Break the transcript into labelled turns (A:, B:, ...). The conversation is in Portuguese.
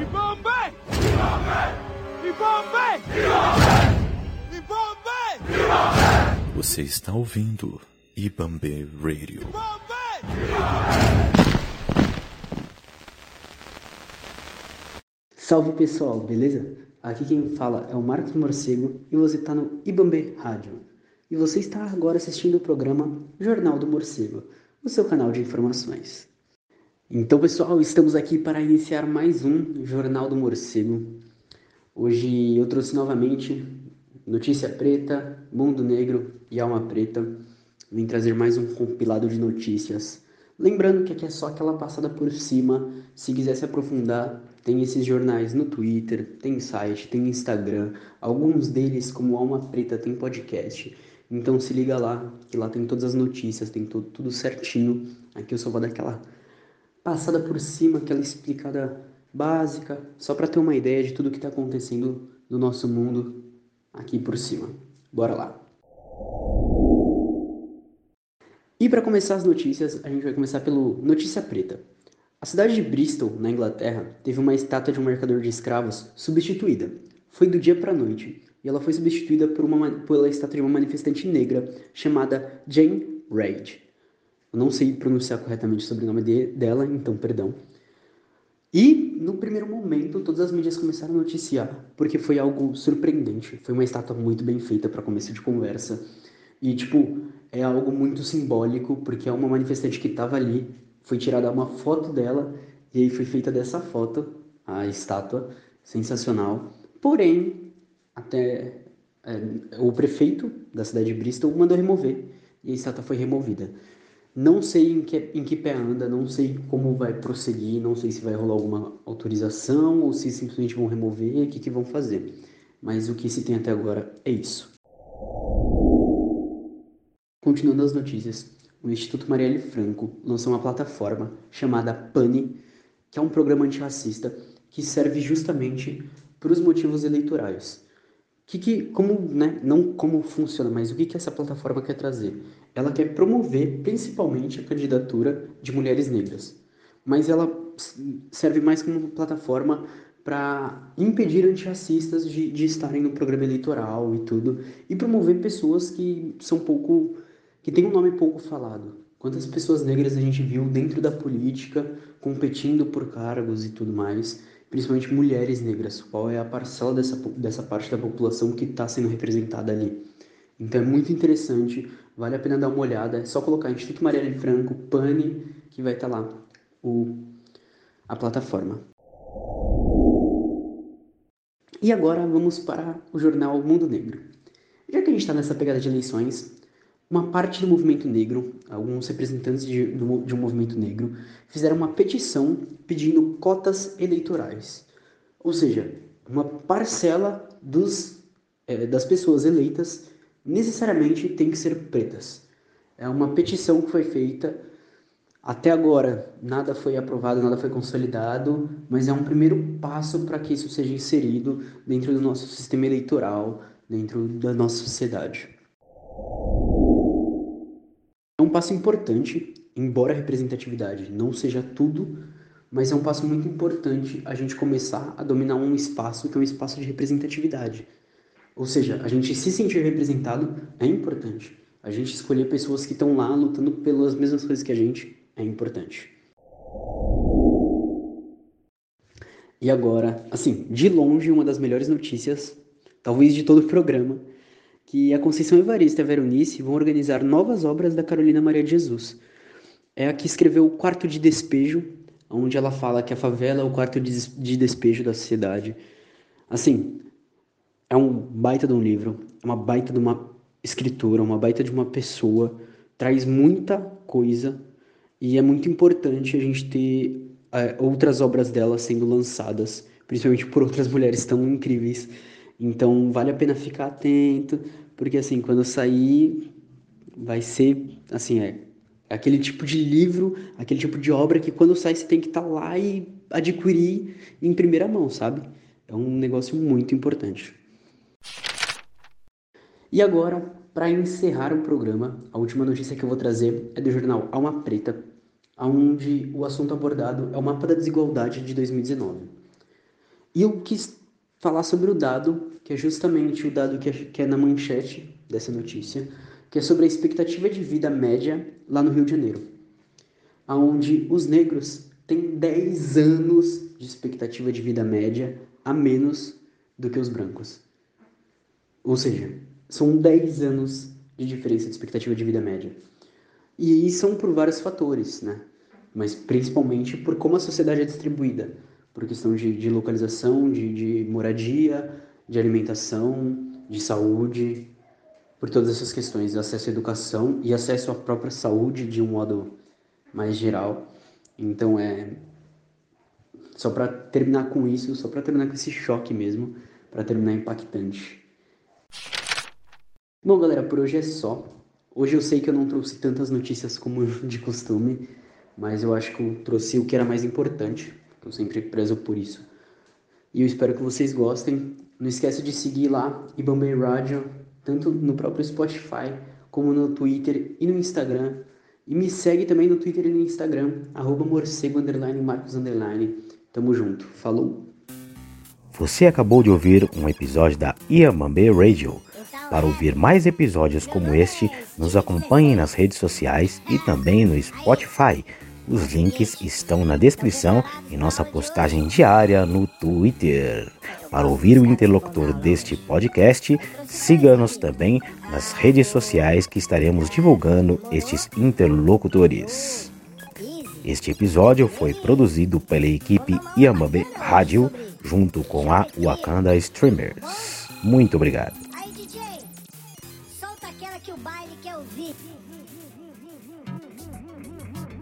A: Ibambe! Ibambe! Ibambe!
B: Você está ouvindo Ibambe Radio.
C: Salve pessoal, beleza? Aqui quem fala é o Marcos Morcego e você está no Ibambe Rádio. E você está agora assistindo o programa Jornal do Morcego, o seu canal de informações. Então, pessoal, estamos aqui para iniciar mais um Jornal do Morcego. Hoje eu trouxe novamente Notícia Preta, Mundo Negro e Alma Preta. Vim trazer mais um compilado de notícias. Lembrando que aqui é só aquela passada por cima. Se quiser se aprofundar, tem esses jornais no Twitter, tem site, tem Instagram. Alguns deles, como Alma Preta, tem podcast. Então se liga lá, que lá tem todas as notícias, tem tudo, tudo certinho. Aqui eu só vou dar aquela passada por cima, aquela explicada básica, só para ter uma ideia de tudo que está acontecendo no nosso mundo aqui por cima. Bora lá. E para começar as notícias, a gente vai começar pelo Notícia Preta. A cidade de Bristol, na Inglaterra, teve uma estátua de um mercador de escravos substituída. Foi do dia para a noite, e ela foi substituída por uma, pela estátua de uma manifestante negra chamada Jane Reid. Eu não sei pronunciar corretamente o sobrenome de, dela, então perdão. E no primeiro momento, todas as mídias começaram a noticiar, porque foi algo surpreendente. Foi uma estátua muito bem feita para começo de conversa. E, tipo, é algo muito simbólico, porque é uma manifestante que estava ali, foi tirada uma foto dela, e aí foi feita dessa foto, a estátua, sensacional. Porém, até é, o prefeito da cidade de Bristol mandou remover, e a estátua foi removida. Não sei em que, em que pé anda, não sei como vai prosseguir, não sei se vai rolar alguma autorização ou se simplesmente vão remover, o que, que vão fazer. Mas o que se tem até agora é isso. Continuando as notícias, o Instituto Marielle Franco lançou uma plataforma chamada PANI, que é um programa antirracista que serve justamente para os motivos eleitorais. Que, que, como, né, não como funciona, mas o que, que essa plataforma quer trazer? Ela quer promover principalmente a candidatura de mulheres negras, mas ela serve mais como plataforma para impedir antirracistas de, de estarem no programa eleitoral e tudo, e promover pessoas que são pouco que tem um nome pouco falado. Quantas pessoas negras a gente viu dentro da política competindo por cargos e tudo mais, principalmente mulheres negras? Qual é a parcela dessa, dessa parte da população que está sendo representada ali? Então é muito interessante, vale a pena dar uma olhada. É só colocar Instituto Marielle Franco, PANI, que vai estar tá lá o, a plataforma. E agora vamos para o jornal Mundo Negro. Já que a gente está nessa pegada de eleições, uma parte do movimento negro, alguns representantes de, do, de um movimento negro, fizeram uma petição pedindo cotas eleitorais. Ou seja, uma parcela dos, é, das pessoas eleitas necessariamente tem que ser pretas. É uma petição que foi feita. Até agora, nada foi aprovado, nada foi consolidado, mas é um primeiro passo para que isso seja inserido dentro do nosso sistema eleitoral, dentro da nossa sociedade. Um passo importante, embora a representatividade não seja tudo, mas é um passo muito importante a gente começar a dominar um espaço que é um espaço de representatividade. Ou seja, a gente se sentir representado é importante. A gente escolher pessoas que estão lá lutando pelas mesmas coisas que a gente é importante. E agora, assim, de longe, uma das melhores notícias, talvez de todo o programa, que a Conceição Evaristo e a Veronice vão organizar novas obras da Carolina Maria de Jesus. É a que escreveu o Quarto de Despejo, onde ela fala que a favela é o quarto de despejo da sociedade. Assim, é um baita de um livro, é uma baita de uma escritora, uma baita de uma pessoa, traz muita coisa e é muito importante a gente ter é, outras obras dela sendo lançadas, principalmente por outras mulheres tão incríveis então vale a pena ficar atento, porque assim, quando sair, vai ser assim, é, é aquele tipo de livro, aquele tipo de obra que quando sai você tem que estar tá lá e adquirir em primeira mão, sabe? É um negócio muito importante. E agora, para encerrar o programa, a última notícia que eu vou trazer é do jornal Alma Preta, onde o assunto abordado é o mapa da desigualdade de 2019. E eu quis falar sobre o dado, que é justamente o dado que é, na manchete dessa notícia, que é sobre a expectativa de vida média lá no Rio de Janeiro, onde os negros têm 10 anos de expectativa de vida média a menos do que os brancos. Ou seja, são 10 anos de diferença de expectativa de vida média. E são por vários fatores, né? Mas principalmente por como a sociedade é distribuída, por questão de, de localização, de, de moradia, de alimentação, de saúde, por todas essas questões, acesso à educação e acesso à própria saúde de um modo mais geral. Então é só para terminar com isso, só para terminar com esse choque mesmo, para terminar impactante. Bom, galera, por hoje é só. Hoje eu sei que eu não trouxe tantas notícias como de costume, mas eu acho que eu trouxe o que era mais importante, eu sempre prezo por isso. E eu espero que vocês gostem. Não esqueça de seguir lá Ibambay Radio, tanto no próprio Spotify, como no Twitter e no Instagram. E me segue também no Twitter e no Instagram, arroba morcego, underline, marcos, underline. Tamo junto. Falou!
A: Você acabou de ouvir um episódio da Iamambe Radio. Para ouvir mais episódios como este, nos acompanhe nas redes sociais e também no Spotify. Os links estão na descrição e nossa postagem diária no Twitter. Para ouvir o interlocutor deste podcast, siga-nos também nas redes sociais que estaremos divulgando estes interlocutores. Este episódio foi produzido pela equipe Yamabe Rádio junto com a Wakanda Streamers. Muito obrigado.